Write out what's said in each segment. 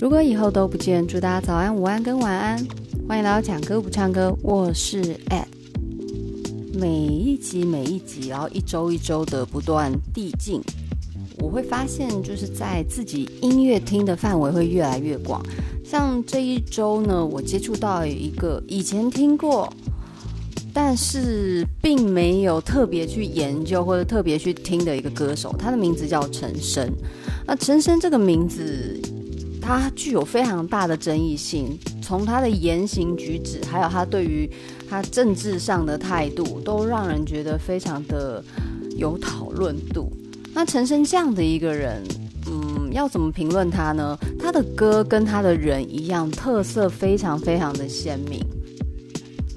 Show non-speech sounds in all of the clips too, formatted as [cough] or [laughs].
如果以后都不见，祝大家早安、午安跟晚安。欢迎来到讲歌不唱歌，我是 Ed。每一集每一集，然后一周一周的不断递进，我会发现就是在自己音乐听的范围会越来越广。像这一周呢，我接触到一个以前听过，但是并没有特别去研究或者特别去听的一个歌手，他的名字叫陈昇。那陈昇这个名字，他具有非常大的争议性，从他的言行举止，还有他对于他政治上的态度，都让人觉得非常的有讨论度。那陈升这样的一个人，嗯，要怎么评论他呢？他的歌跟他的人一样，特色非常非常的鲜明。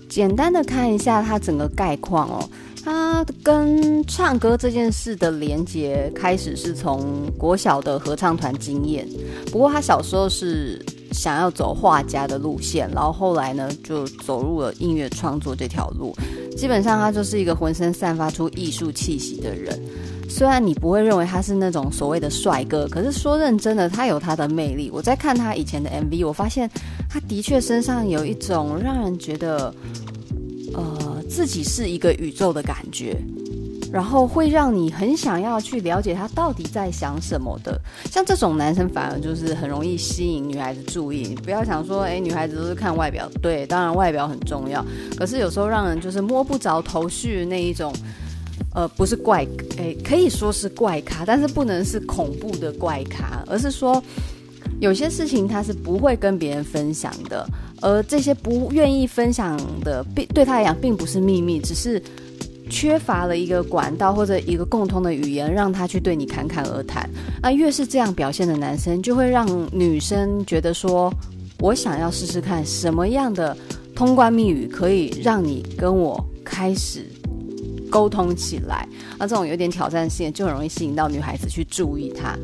简单的看一下他整个概况哦。他跟唱歌这件事的连接开始是从国小的合唱团经验，不过他小时候是想要走画家的路线，然后后来呢就走入了音乐创作这条路。基本上他就是一个浑身散发出艺术气息的人。虽然你不会认为他是那种所谓的帅哥，可是说认真的，他有他的魅力。我在看他以前的 MV，我发现他的确身上有一种让人觉得，呃。自己是一个宇宙的感觉，然后会让你很想要去了解他到底在想什么的。像这种男生，反而就是很容易吸引女孩子注意。你不要想说，哎，女孩子都是看外表，对，当然外表很重要。可是有时候让人就是摸不着头绪那一种，呃，不是怪，哎，可以说是怪咖，但是不能是恐怖的怪咖，而是说有些事情他是不会跟别人分享的。而这些不愿意分享的，并对他来讲并不是秘密，只是缺乏了一个管道或者一个共通的语言，让他去对你侃侃而谈。那越是这样表现的男生，就会让女生觉得说：“我想要试试看什么样的通关密语可以让你跟我开始沟通起来。”那这种有点挑战性，就很容易吸引到女孩子去注意他。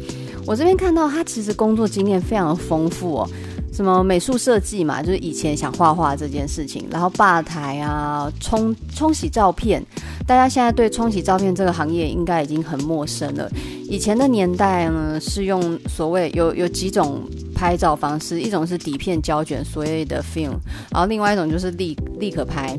我这边看到他其实工作经验非常的丰富哦。什么美术设计嘛，就是以前想画画这件事情，然后吧台啊，冲冲洗照片，大家现在对冲洗照片这个行业应该已经很陌生了。以前的年代呢，是用所谓有有几种拍照方式，一种是底片胶卷，所谓的 film，然后另外一种就是立立可拍。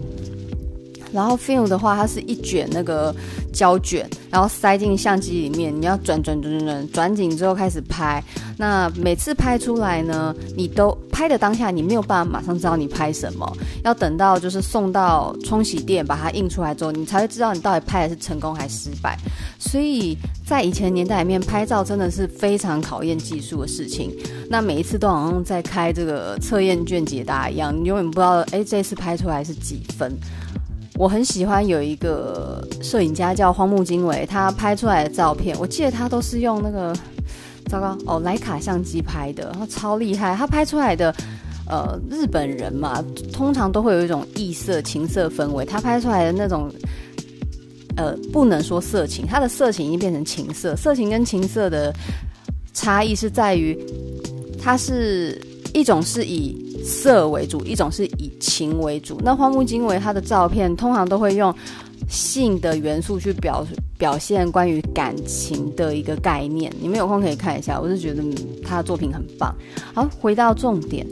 然后 film 的话，它是一卷那个胶卷，然后塞进相机里面，你要转转转转转，转紧之后开始拍。那每次拍出来呢，你都拍的当下，你没有办法马上知道你拍什么，要等到就是送到冲洗店把它印出来之后，你才会知道你到底拍的是成功还是失败。所以在以前年代里面，拍照真的是非常考验技术的事情。那每一次都好像在开这个测验卷解答一样，你永远不知道，哎，这次拍出来是几分。我很喜欢有一个摄影家叫荒木经惟，他拍出来的照片，我记得他都是用那个，糟糕哦，莱卡相机拍的，然后超厉害。他拍出来的，呃，日本人嘛，通常都会有一种异色情色氛围。他拍出来的那种，呃，不能说色情，他的色情已经变成情色。色情跟情色的差异是在于，它是一种是以。色为主，一种是以情为主。那荒木经惟他的照片通常都会用性的元素去表表现关于感情的一个概念。你们有空可以看一下，我是觉得他的作品很棒。好，回到重点，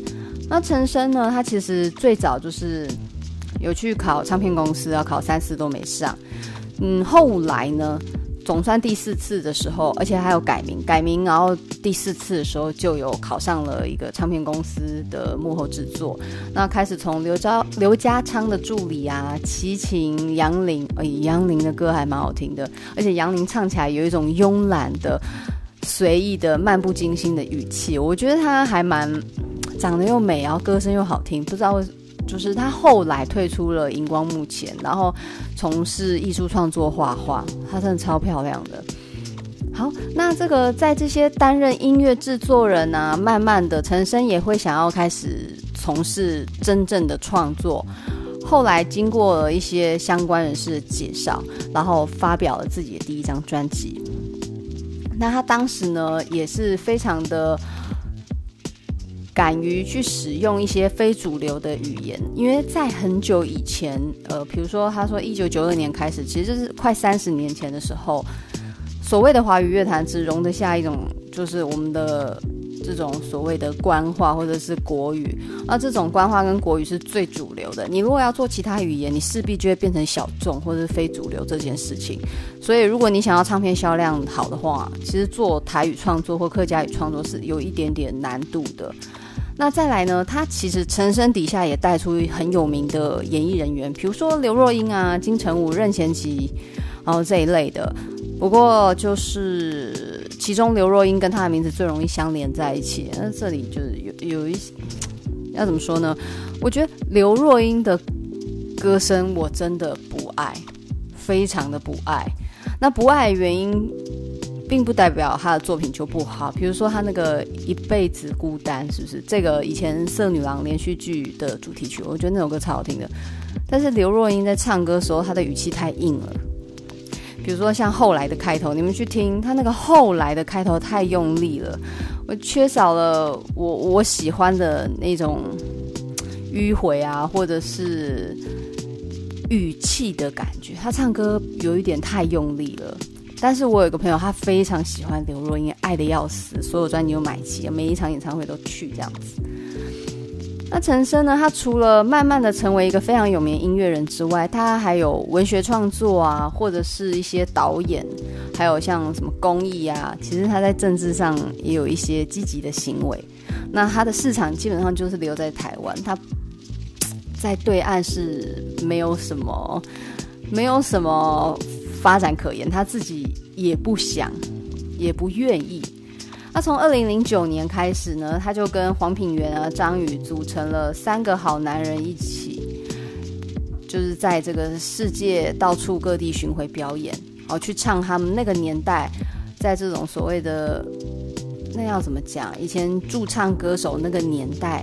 那陈昇呢？他其实最早就是有去考唱片公司，要考三次都没上。嗯，后来呢？总算第四次的时候，而且还有改名，改名，然后第四次的时候就有考上了一个唱片公司的幕后制作。那开始从刘家刘家昌的助理啊，齐秦、杨林，哎，杨林的歌还蛮好听的，而且杨林唱起来有一种慵懒的、随意的、漫不经心的语气，我觉得他还蛮长得又美，然后歌声又好听，不知道为。就是他后来退出了荧光幕前，然后从事艺术创作画画，他真的超漂亮的。好，那这个在这些担任音乐制作人啊，慢慢的陈昇也会想要开始从事真正的创作。后来经过了一些相关人士的介绍，然后发表了自己的第一张专辑。那他当时呢，也是非常的。敢于去使用一些非主流的语言，因为在很久以前，呃，比如说他说一九九二年开始，其实就是快三十年前的时候，所谓的华语乐坛只容得下一种，就是我们的这种所谓的官话或者是国语，而这种官话跟国语是最主流的。你如果要做其他语言，你势必就会变成小众或者是非主流这件事情。所以，如果你想要唱片销量好的话，其实做台语创作或客家语创作是有一点点难度的。那再来呢，他其实陈升底下也带出很有名的演艺人员，比如说刘若英啊、金城武、任贤齐，然后这一类的。不过就是其中刘若英跟他的名字最容易相连在一起。那这里就是有有一些要怎么说呢？我觉得刘若英的歌声我真的不爱，非常的不爱。那不爱原因，并不代表他的作品就不好。比如说他那个一辈子孤单，是不是？这个以前色女郎连续剧的主题曲，我觉得那首歌超好听的。但是刘若英在唱歌的时候，她的语气太硬了。比如说像后来的开头，你们去听他那个后来的开头太用力了，我缺少了我我喜欢的那种迂回啊，或者是语气的感觉。他唱歌有一点太用力了。但是我有个朋友，他非常喜欢刘若英，爱得要死，所有专辑都买齐，每一场演唱会都去这样子。那陈升呢？他除了慢慢的成为一个非常有名的音乐人之外，他还有文学创作啊，或者是一些导演，还有像什么公益啊。其实他在政治上也有一些积极的行为。那他的市场基本上就是留在台湾，他在对岸是没有什么，没有什么发展可言。他自己也不想，也不愿意。那从二零零九年开始呢，他就跟黄品源啊、张宇组成了三个好男人一起，就是在这个世界到处各地巡回表演，哦，去唱他们那个年代，在这种所谓的那要怎么讲？以前驻唱歌手那个年代，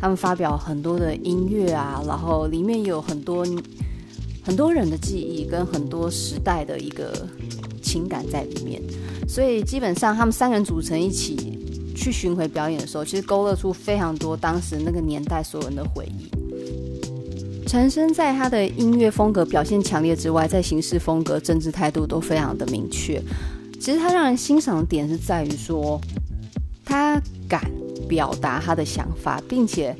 他们发表很多的音乐啊，然后里面有很多很多人的记忆跟很多时代的一个情感在里面。所以基本上，他们三人组成一起去巡回表演的时候，其实勾勒出非常多当时那个年代所有人的回忆。陈升在他的音乐风格表现强烈之外，在行事风格、政治态度都非常的明确。其实他让人欣赏的点是在于说，他敢表达他的想法，并且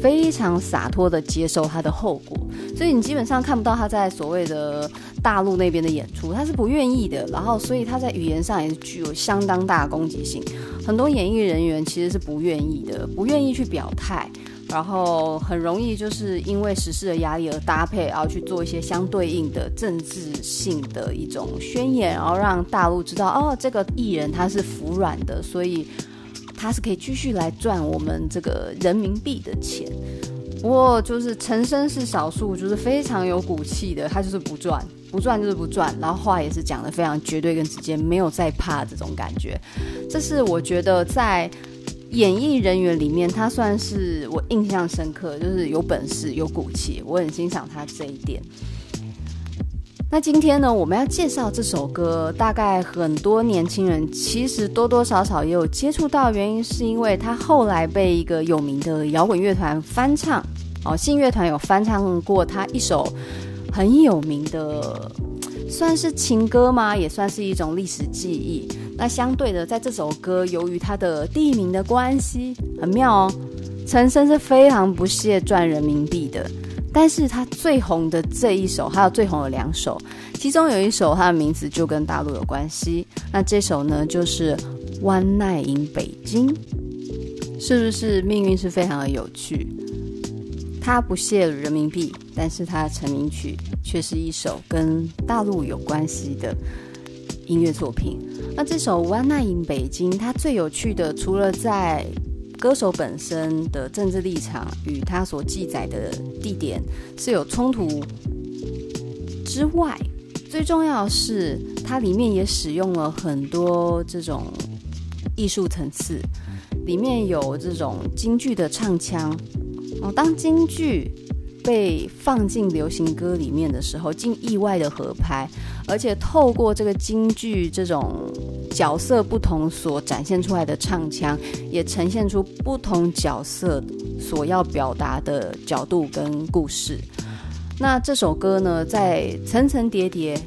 非常洒脱的接受他的后果。所以你基本上看不到他在所谓的。大陆那边的演出，他是不愿意的，然后所以他在语言上也是具有相当大的攻击性。很多演艺人员其实是不愿意的，不愿意去表态，然后很容易就是因为时事的压力而搭配，然后去做一些相对应的政治性的一种宣言，然后让大陆知道哦，这个艺人他是服软的，所以他是可以继续来赚我们这个人民币的钱。不过就是陈生是少数，就是非常有骨气的，他就是不赚，不赚就是不赚，然后话也是讲得非常绝对跟直接，没有在怕这种感觉。这是我觉得在演艺人员里面，他算是我印象深刻，就是有本事、有骨气，我很欣赏他这一点。那今天呢，我们要介绍这首歌，大概很多年轻人其实多多少少也有接触到，原因是因为他后来被一个有名的摇滚乐团翻唱，哦，信乐团有翻唱过他一首很有名的，算是情歌吗？也算是一种历史记忆。那相对的，在这首歌，由于他的地名的关系，很妙哦，陈昇是非常不屑赚人民币的。但是他最红的这一首，还有最红的两首，其中有一首他的名字就跟大陆有关系。那这首呢，就是《One Night in 北京》，是不是命运是非常的有趣？他不屑人民币，但是他的成名曲却是一首跟大陆有关系的音乐作品。那这首《One Night in 北京》，它最有趣的，除了在歌手本身的政治立场与他所记载的地点是有冲突之外，最重要的是它里面也使用了很多这种艺术层次，里面有这种京剧的唱腔哦。当京剧被放进流行歌里面的时候，竟意外的合拍，而且透过这个京剧这种。角色不同所展现出来的唱腔，也呈现出不同角色所要表达的角度跟故事。那这首歌呢，在层层叠叠，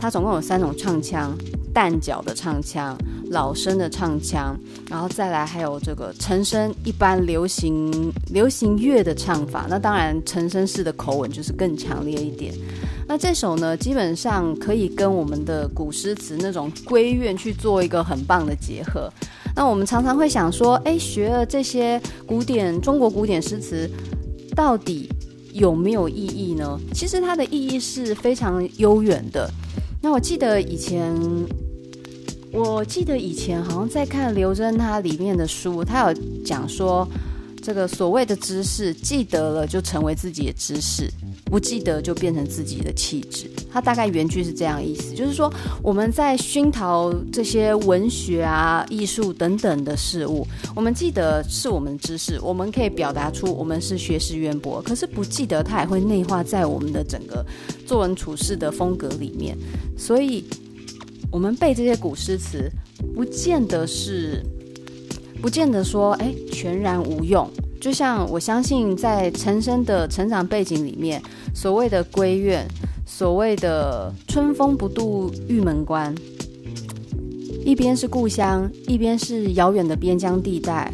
它总共有三种唱腔：旦角的唱腔，老生的唱腔，然后再来还有这个陈升一般流行流行乐的唱法。那当然，陈升式的口吻就是更强烈一点。那这首呢，基本上可以跟我们的古诗词那种闺怨去做一个很棒的结合。那我们常常会想说，哎，学了这些古典中国古典诗词，到底有没有意义呢？其实它的意义是非常悠远的。那我记得以前，我记得以前好像在看刘真他里面的书，他有讲说，这个所谓的知识，记得了就成为自己的知识。不记得就变成自己的气质，它大概原句是这样意思，就是说我们在熏陶这些文学啊、艺术等等的事物，我们记得是我们的知识，我们可以表达出我们是学识渊博，可是不记得它也会内化在我们的整个做人处事的风格里面，所以我们背这些古诗词，不见得是，不见得说哎全然无用。就像我相信，在陈升的成长背景里面，所谓的闺怨，所谓的春风不度玉门关，一边是故乡，一边是遥远的边疆地带。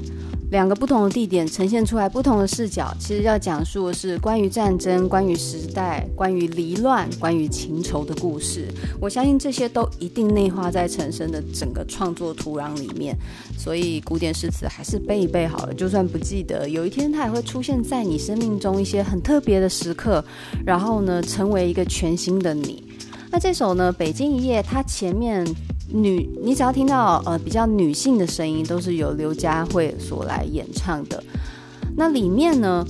两个不同的地点呈现出来不同的视角，其实要讲述的是关于战争、关于时代、关于离乱、关于情仇的故事。我相信这些都一定内化在陈升的整个创作土壤里面。所以古典诗词还是背一背好了，就算不记得，有一天它也会出现在你生命中一些很特别的时刻，然后呢，成为一个全新的你。那这首呢，《北京一夜》，它前面。女，你只要听到呃比较女性的声音，都是由刘佳慧所来演唱的。那里面呢，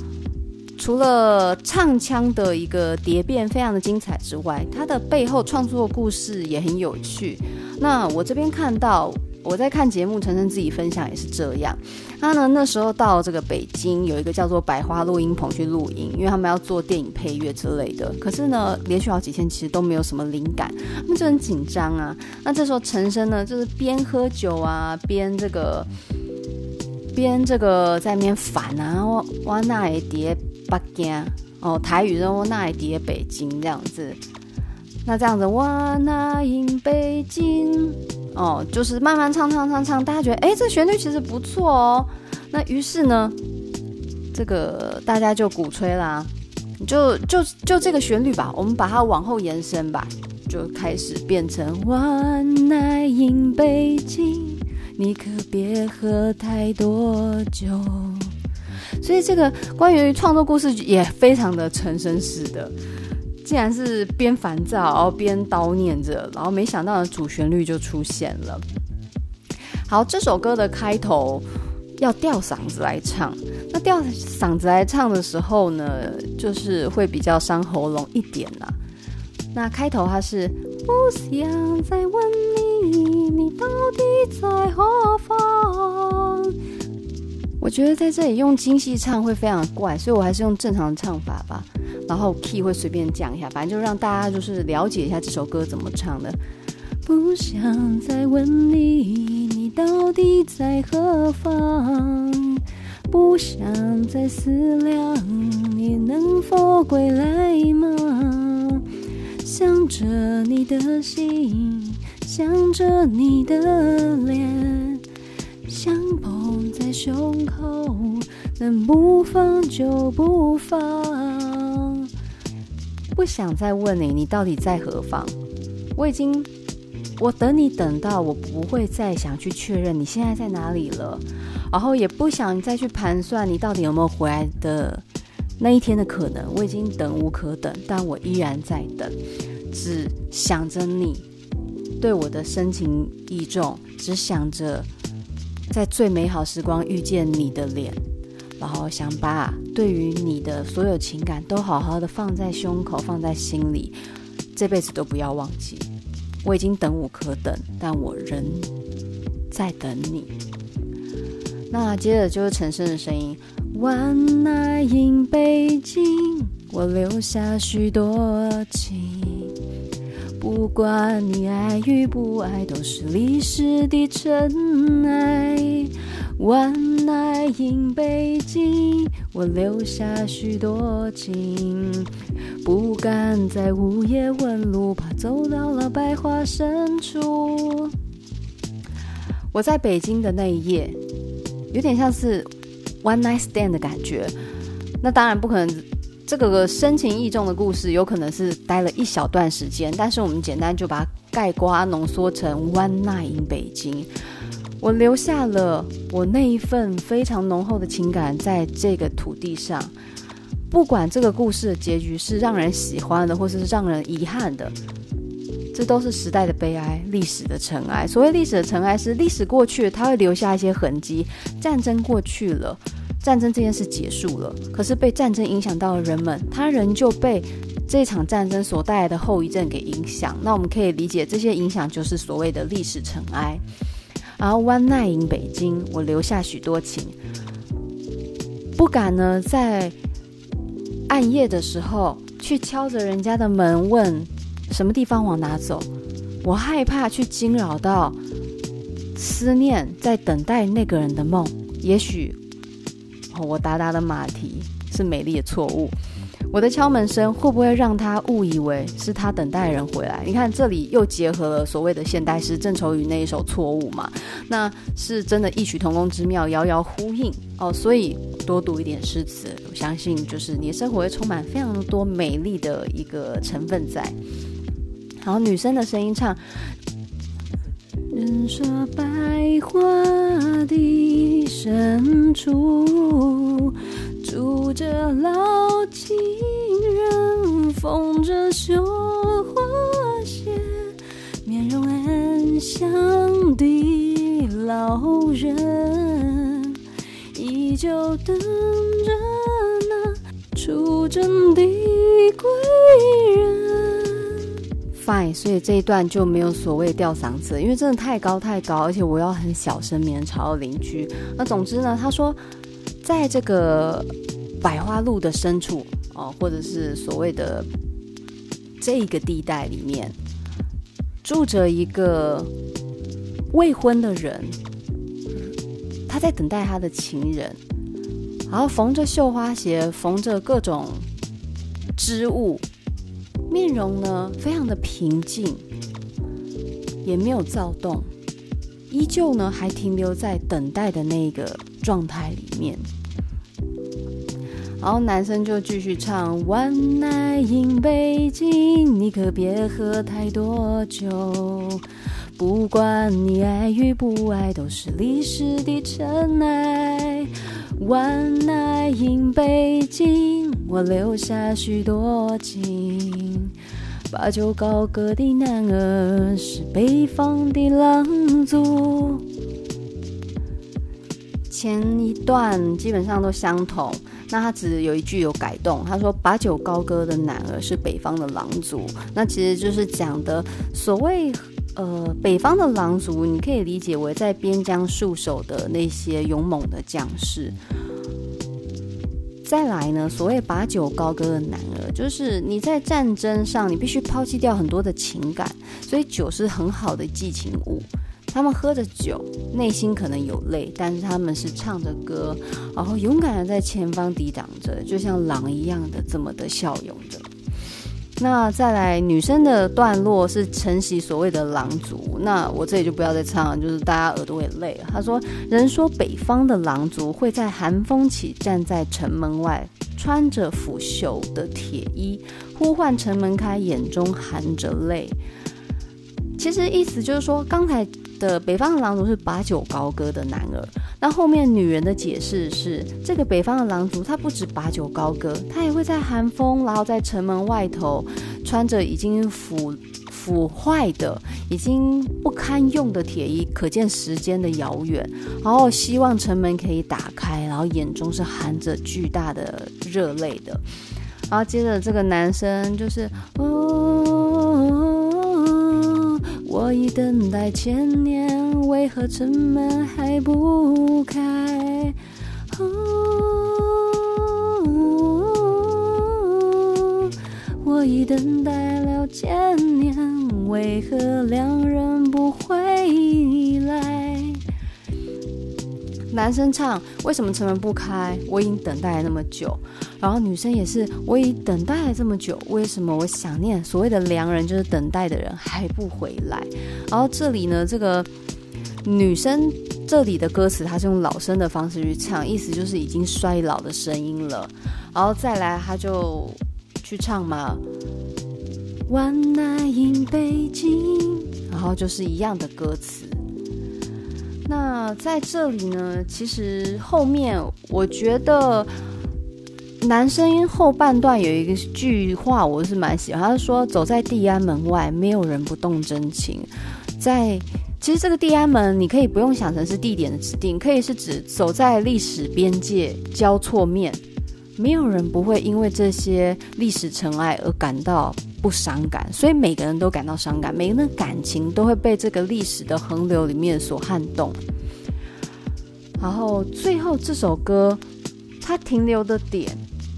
除了唱腔的一个蝶变非常的精彩之外，它的背后创作故事也很有趣。那我这边看到。我在看节目，陈升自己分享也是这样。他呢，那时候到这个北京，有一个叫做百花录音棚去录音，因为他们要做电影配乐之类的。可是呢，连续好几天其实都没有什么灵感，他们就很紧张啊。那这时候陈升呢，就是边喝酒啊，边这个边这个在那边反啊，我我那也叠北京哦，台语说我那也叠北京这样子。那这样子，我那英北京。哦，就是慢慢唱唱唱唱，大家觉得哎，这旋律其实不错哦。那于是呢，这个大家就鼓吹啦，就就就这个旋律吧，我们把它往后延伸吧，就开始变成晚来饮北京，你可别喝太多酒。所以这个关于创作故事也非常的陈升式的。竟然是边烦躁，然后边叨念着，然后没想到的主旋律就出现了。好，这首歌的开头要吊嗓子来唱，那吊嗓子来唱的时候呢，就是会比较伤喉咙一点啦。那开头它是不想再问你，你到底在何方？我觉得在这里用精细唱会非常怪，所以我还是用正常的唱法吧。然后 key 会随便讲一下，反正就让大家就是了解一下这首歌怎么唱的。不想再问你，你到底在何方？不想再思量，你能否归来吗？想着你的心，想着你的脸，相捧在胸口，能不放就不放。不想再问你，你到底在何方？我已经，我等你等到我不会再想去确认你现在在哪里了，然后也不想再去盘算你到底有没有回来的那一天的可能。我已经等无可等，但我依然在等，只想着你对我的深情意重，只想着在最美好时光遇见你的脸。然后想把对于你的所有情感都好好的放在胸口，放在心里，这辈子都不要忘记。我已经等无可等，但我仍在等你。那接着就是陈升的声音：晚来饮北京，我留下许多情。不管你爱与不爱，都是历史的尘埃。晚来饮北京，我留下许多情，不敢在午夜问路，怕走到了百花深处。我在北京的那一夜，有点像是 one night stand 的感觉。那当然不可能，这个个深情意重的故事，有可能是待了一小段时间。但是我们简单就把它概括浓缩成 one night in 北京。我留下了我那一份非常浓厚的情感在这个土地上。不管这个故事的结局是让人喜欢的，或是让人遗憾的，这都是时代的悲哀，历史的尘埃。所谓历史的尘埃，是历史过去，它会留下一些痕迹。战争过去了，战争这件事结束了，可是被战争影响到的人们，他仍旧被这场战争所带来的后遗症给影响。那我们可以理解，这些影响就是所谓的历史尘埃。然后，One night in 北京，我留下许多情，不敢呢在。暗夜的时候，去敲着人家的门，问什么地方往哪走。我害怕去惊扰到思念，在等待那个人的梦。也许，我达达的马蹄是美丽的错误。我的敲门声会不会让他误以为是他等待人回来？你看，这里又结合了所谓的现代诗郑愁予那一首《错误》嘛，那是真的异曲同工之妙，遥遥呼应哦。所以多读一点诗词，我相信就是你的生活会充满非常多美丽的一个成分在。然后女生的声音唱：人说百花的深处。住着老情人，缝着绣花鞋，面容安详的老人，依旧等着那出征的归人。Fine，所以这一段就没有所谓吊嗓子，因为真的太高太高，而且我要很小声，免吵到邻居。那总之呢，他说，在这个。百花路的深处哦，或者是所谓的这个地带里面，住着一个未婚的人，他在等待他的情人，然后缝着绣花鞋，缝着各种织物，面容呢非常的平静，也没有躁动，依旧呢还停留在等待的那个状态里面。然后男生就继续唱 One night in 北京，你可别喝太多酒。不管你爱与不爱，都是历史的尘埃。One night in 北京，我留下许多情。把酒高歌的男儿是北方的狼族。前一段基本上都相同。那他只有一句有改动，他说把酒高歌的男儿是北方的狼族，那其实就是讲的所谓呃北方的狼族，你可以理解为在边疆戍守的那些勇猛的将士。再来呢，所谓把酒高歌的男儿，就是你在战争上你必须抛弃掉很多的情感，所以酒是很好的寄情物。他们喝着酒，内心可能有泪，但是他们是唱着歌，然后勇敢的在前方抵挡着，就像狼一样的这么的骁勇着。那再来，女生的段落是承袭所谓的狼族，那我这里就不要再唱了，就是大家耳朵也累了。他说：“人说北方的狼族会在寒风起站在城门外，穿着腐朽的铁衣，呼唤城门开，眼中含着泪。”其实意思就是说，刚才。的北方的狼族是把酒高歌的男儿，那后面女人的解释是，这个北方的狼族他不止把酒高歌，他也会在寒风，然后在城门外头，穿着已经腐腐坏的、已经不堪用的铁衣，可见时间的遥远，然后希望城门可以打开，然后眼中是含着巨大的热泪的，然后接着这个男生就是，哦。我已等待千年，为何城门还不开？我已等待了千年，为何两人不回来？男生唱：为什么城门不开？我已经等待那么久。然后女生也是：我已等待了这么久，为什么我想念？所谓的良人就是等待的人还不回来。然后这里呢，这个女生这里的歌词，她是用老生的方式去唱，意思就是已经衰老的声音了。然后再来，她就去唱嘛，One night in 北京，然后就是一样的歌词。那在这里呢，其实后面我觉得。男声音后半段有一个句话，我是蛮喜欢。他说：“走在地安门外，没有人不动真情。”在其实这个地安门，你可以不用想成是地点的指定，可以是指走在历史边界交错面，没有人不会因为这些历史尘埃而感到不伤感。所以每个人都感到伤感，每个人的感情都会被这个历史的横流里面所撼动。然后最后这首歌，它停留的点。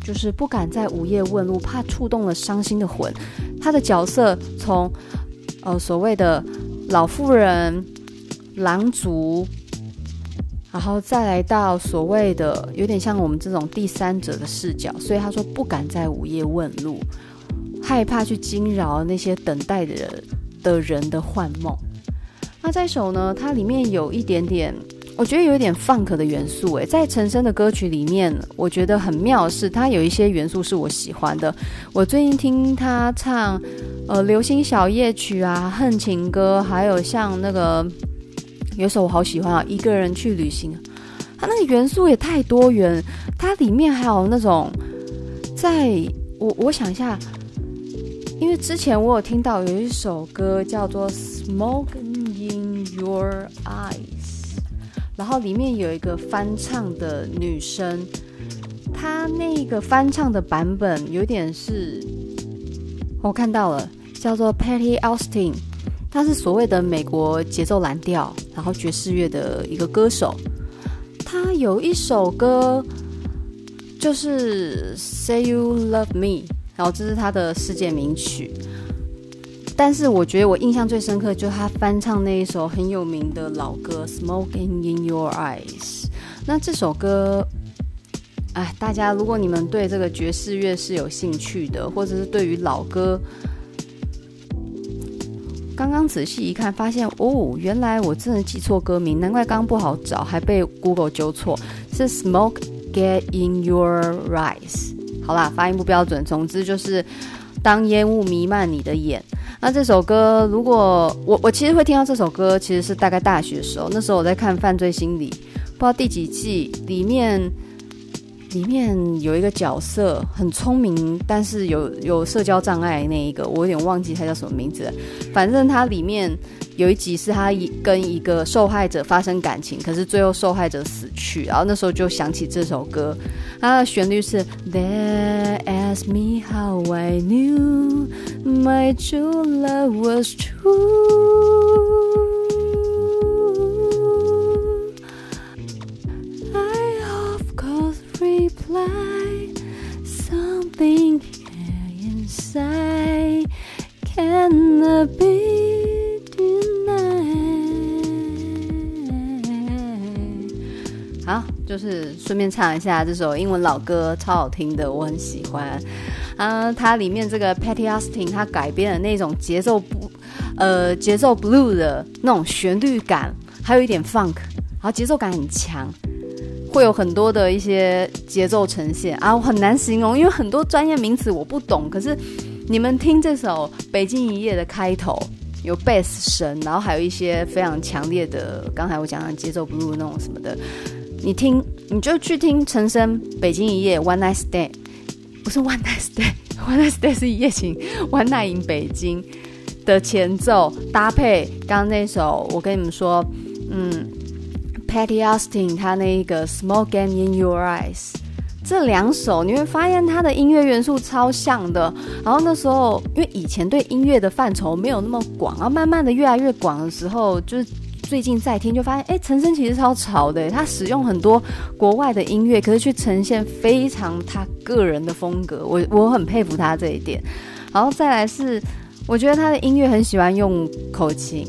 就是不敢在午夜问路，怕触动了伤心的魂。他的角色从呃所谓的老妇人、狼族，然后再来到所谓的有点像我们这种第三者的视角，所以他说不敢在午夜问路，害怕去惊扰那些等待的人的人的幻梦。那这首呢，它里面有一点点。我觉得有一点 funk 的元素，诶，在陈升的歌曲里面，我觉得很妙是，他有一些元素是我喜欢的。我最近听他唱，呃，流星小夜曲啊，恨情歌，还有像那个有首我好喜欢啊，一个人去旅行，他那个元素也太多元。它里面还有那种，在我我想一下，因为之前我有听到有一首歌叫做《Smoke in Your Eyes》。然后里面有一个翻唱的女生，她那个翻唱的版本有点是，我看到了，叫做 Patti Austin，她是所谓的美国节奏蓝调，然后爵士乐的一个歌手。她有一首歌就是 Say You Love Me，然后这是她的世界名曲。但是我觉得我印象最深刻，就是他翻唱那一首很有名的老歌《Smoking in Your Eyes》。那这首歌，哎，大家如果你们对这个爵士乐是有兴趣的，或者是对于老歌，刚刚仔细一看，发现哦，原来我真的记错歌名，难怪刚刚不好找，还被 Google 纠错，是《Smoke Get in Your Eyes》。好啦，发音不标准，总之就是当烟雾弥漫你的眼。那这首歌，如果我我其实会听到这首歌，其实是大概大学的时候，那时候我在看《犯罪心理》，不知道第几季，里面里面有一个角色很聪明，但是有有社交障碍那一个，我有点忘记他叫什么名字了，反正他里面。有一集是他一跟一个受害者发生感情，可是最后受害者死去，然后那时候就想起这首歌，它的旋律是 They ask me how I knew my true love was true. Fly. something here inside cannot be. 好，就是顺便唱一下这首英文老歌，超好听的，我很喜欢。啊，它里面这个 Patty Austin 它改编的那种节奏不，呃，节奏 blue 的那种旋律感，还有一点 funk，然后节奏感很强，会有很多的一些节奏呈现啊，我很难形容，因为很多专业名词我不懂。可是你们听这首《北京一夜》的开头，有贝斯声，然后还有一些非常强烈的，刚才我讲的节奏 blue 那种什么的。你听，你就去听陈升《北京一夜》One Night Stay，不是 One Night Stay，One [laughs] Night Stay 是一夜情，One Night in 北京的前奏搭配刚刚那首，我跟你们说，嗯 Patty Austin 他那个 Smoke Get in Your Eyes，这两首你会发现他的音乐元素超像的。然后那时候因为以前对音乐的范畴没有那么广，然后慢慢的越来越广的时候，就是。最近在听就发现，哎，陈升其实超潮的，他使用很多国外的音乐，可是却呈现非常他个人的风格，我我很佩服他这一点。然后再来是，我觉得他的音乐很喜欢用口琴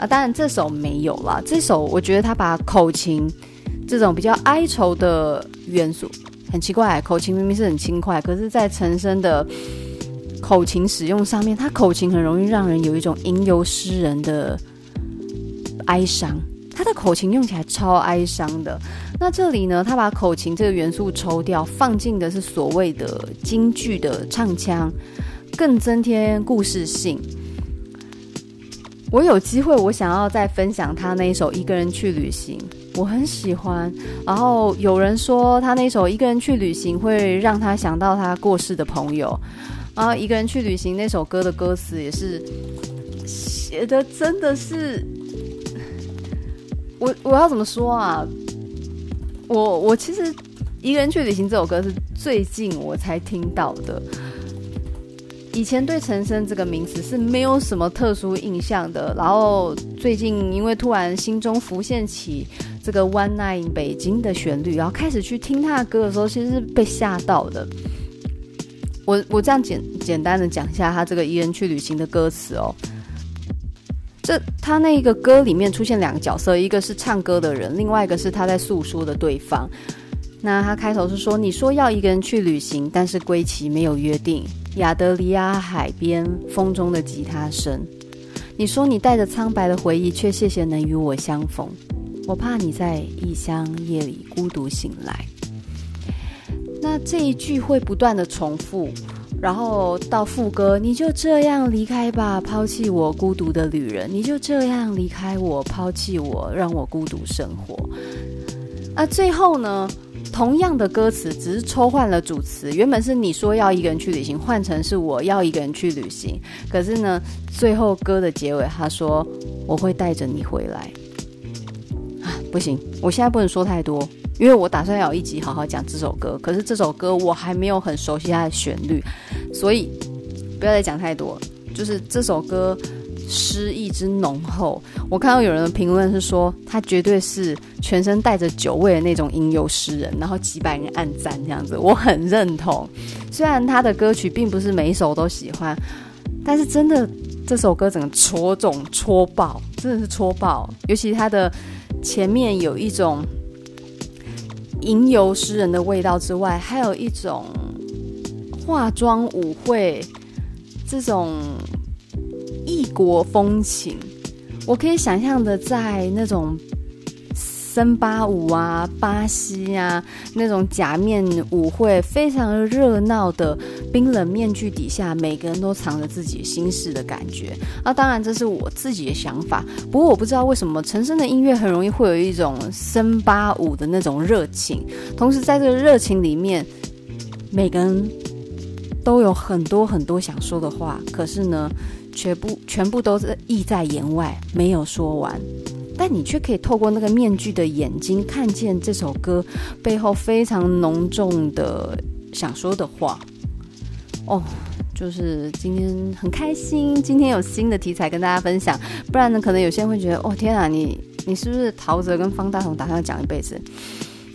啊，当然这首没有啦，这首我觉得他把口琴这种比较哀愁的元素，很奇怪，口琴明明是很轻快，可是在陈升的口琴使用上面，他口琴很容易让人有一种吟游诗人的。哀伤，他的口琴用起来超哀伤的。那这里呢，他把口琴这个元素抽掉，放进的是所谓的京剧的唱腔，更增添故事性。我有机会，我想要再分享他那一首《一个人去旅行》，我很喜欢。然后有人说他那首《一个人去旅行》会让他想到他过世的朋友。然后《一个人去旅行》那首歌的歌词也是写的，真的是我我要怎么说啊？我我其实《一个人去旅行》这首歌是最近我才听到的，以前对陈昇这个名字是没有什么特殊印象的。然后最近因为突然心中浮现起这个《One Night in 北京》的旋律，然后开始去听他的歌的时候，其实是被吓到的。我我这样简简单的讲一下他这个《一人去旅行》的歌词哦。这他那个歌里面出现两个角色，一个是唱歌的人，另外一个是他在诉说的对方。那他开头是说：“你说要一个人去旅行，但是归期没有约定。亚得里亚海边，风中的吉他声。你说你带着苍白的回忆，却谢谢能与我相逢。我怕你在异乡夜里孤独醒来。”那这一句会不断的重复。然后到副歌，你就这样离开吧，抛弃我孤独的旅人。你就这样离开我，抛弃我，让我孤独生活。那最后呢，同样的歌词，只是抽换了主词，原本是你说要一个人去旅行，换成是我要一个人去旅行。可是呢，最后歌的结尾，他说我会带着你回来。啊，不行，我现在不能说太多。因为我打算要一集好好讲这首歌，可是这首歌我还没有很熟悉它的旋律，所以不要再讲太多。就是这首歌诗意之浓厚，我看到有人的评论是说，他绝对是全身带着酒味的那种吟游诗人，然后几百人暗赞这样子，我很认同。虽然他的歌曲并不是每一首都喜欢，但是真的这首歌整个戳中戳爆，真的是戳爆，尤其他的前面有一种。吟游诗人的味道之外，还有一种化妆舞会这种异国风情。我可以想象的，在那种。森巴舞啊，巴西啊，那种假面舞会，非常热闹的冰冷面具底下，每个人都藏着自己心事的感觉。那当然，这是我自己的想法。不过，我不知道为什么陈昇的音乐很容易会有一种森巴舞的那种热情，同时在这个热情里面，每个人都有很多很多想说的话，可是呢，全部全部都是意在言外，没有说完。但你却可以透过那个面具的眼睛，看见这首歌背后非常浓重的想说的话。哦，就是今天很开心，今天有新的题材跟大家分享。不然呢，可能有些人会觉得，哦，天啊，你你是不是陶喆跟方大同打算讲一辈子？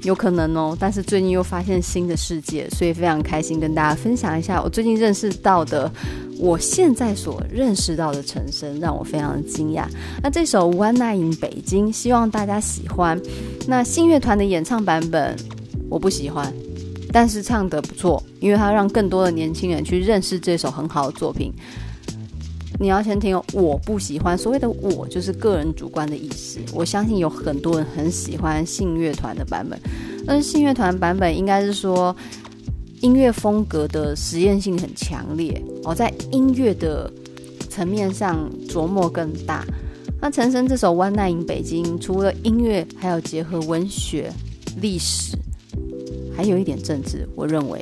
有可能哦，但是最近又发现新的世界，所以非常开心跟大家分享一下我最近认识到的，我现在所认识到的陈昇，让我非常的惊讶。那这首《One Night in 北京》，希望大家喜欢。那信乐团的演唱版本我不喜欢，但是唱得不错，因为它让更多的年轻人去认识这首很好的作品。你要先听，我不喜欢。所谓的“我”就是个人主观的意思。我相信有很多人很喜欢信乐团的版本，但是信乐团版本应该是说音乐风格的实验性很强烈哦，在音乐的层面上琢磨更大。那陈昇这首《One Night in 北京》，除了音乐，还有结合文学、历史，还有一点政治，我认为。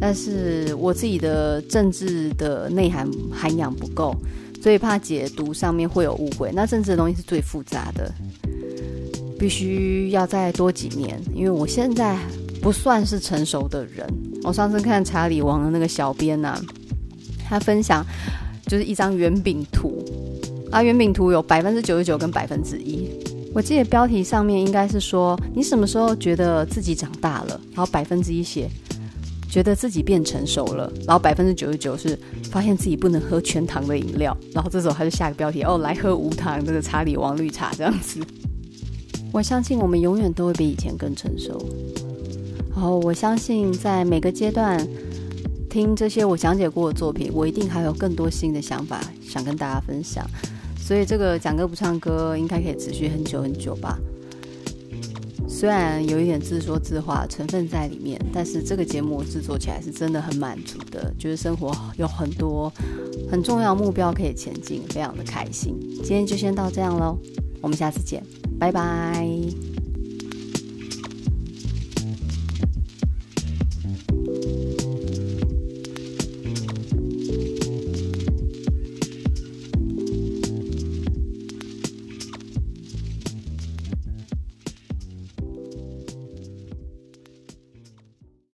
但是我自己的政治的内涵涵养不够，所以怕解读上面会有误会。那政治的东西是最复杂的，必须要再多几年，因为我现在不算是成熟的人。我上次看查理王的那个小编呐、啊，他分享就是一张圆饼图，啊，圆饼图有百分之九十九跟百分之一。我记得标题上面应该是说你什么时候觉得自己长大了，然后百分之一写。觉得自己变成熟了，然后百分之九十九是发现自己不能喝全糖的饮料，然后这时候他就下个标题哦，来喝无糖这个查理王绿茶这样子。我相信我们永远都会比以前更成熟。然后我相信在每个阶段听这些我讲解过的作品，我一定还有更多新的想法想跟大家分享。所以这个讲歌不唱歌应该可以持续很久很久吧。虽然有一点自说自话成分在里面，但是这个节目制作起来是真的很满足的，就是生活有很多很重要目标可以前进，非常的开心。今天就先到这样喽，我们下次见，拜拜。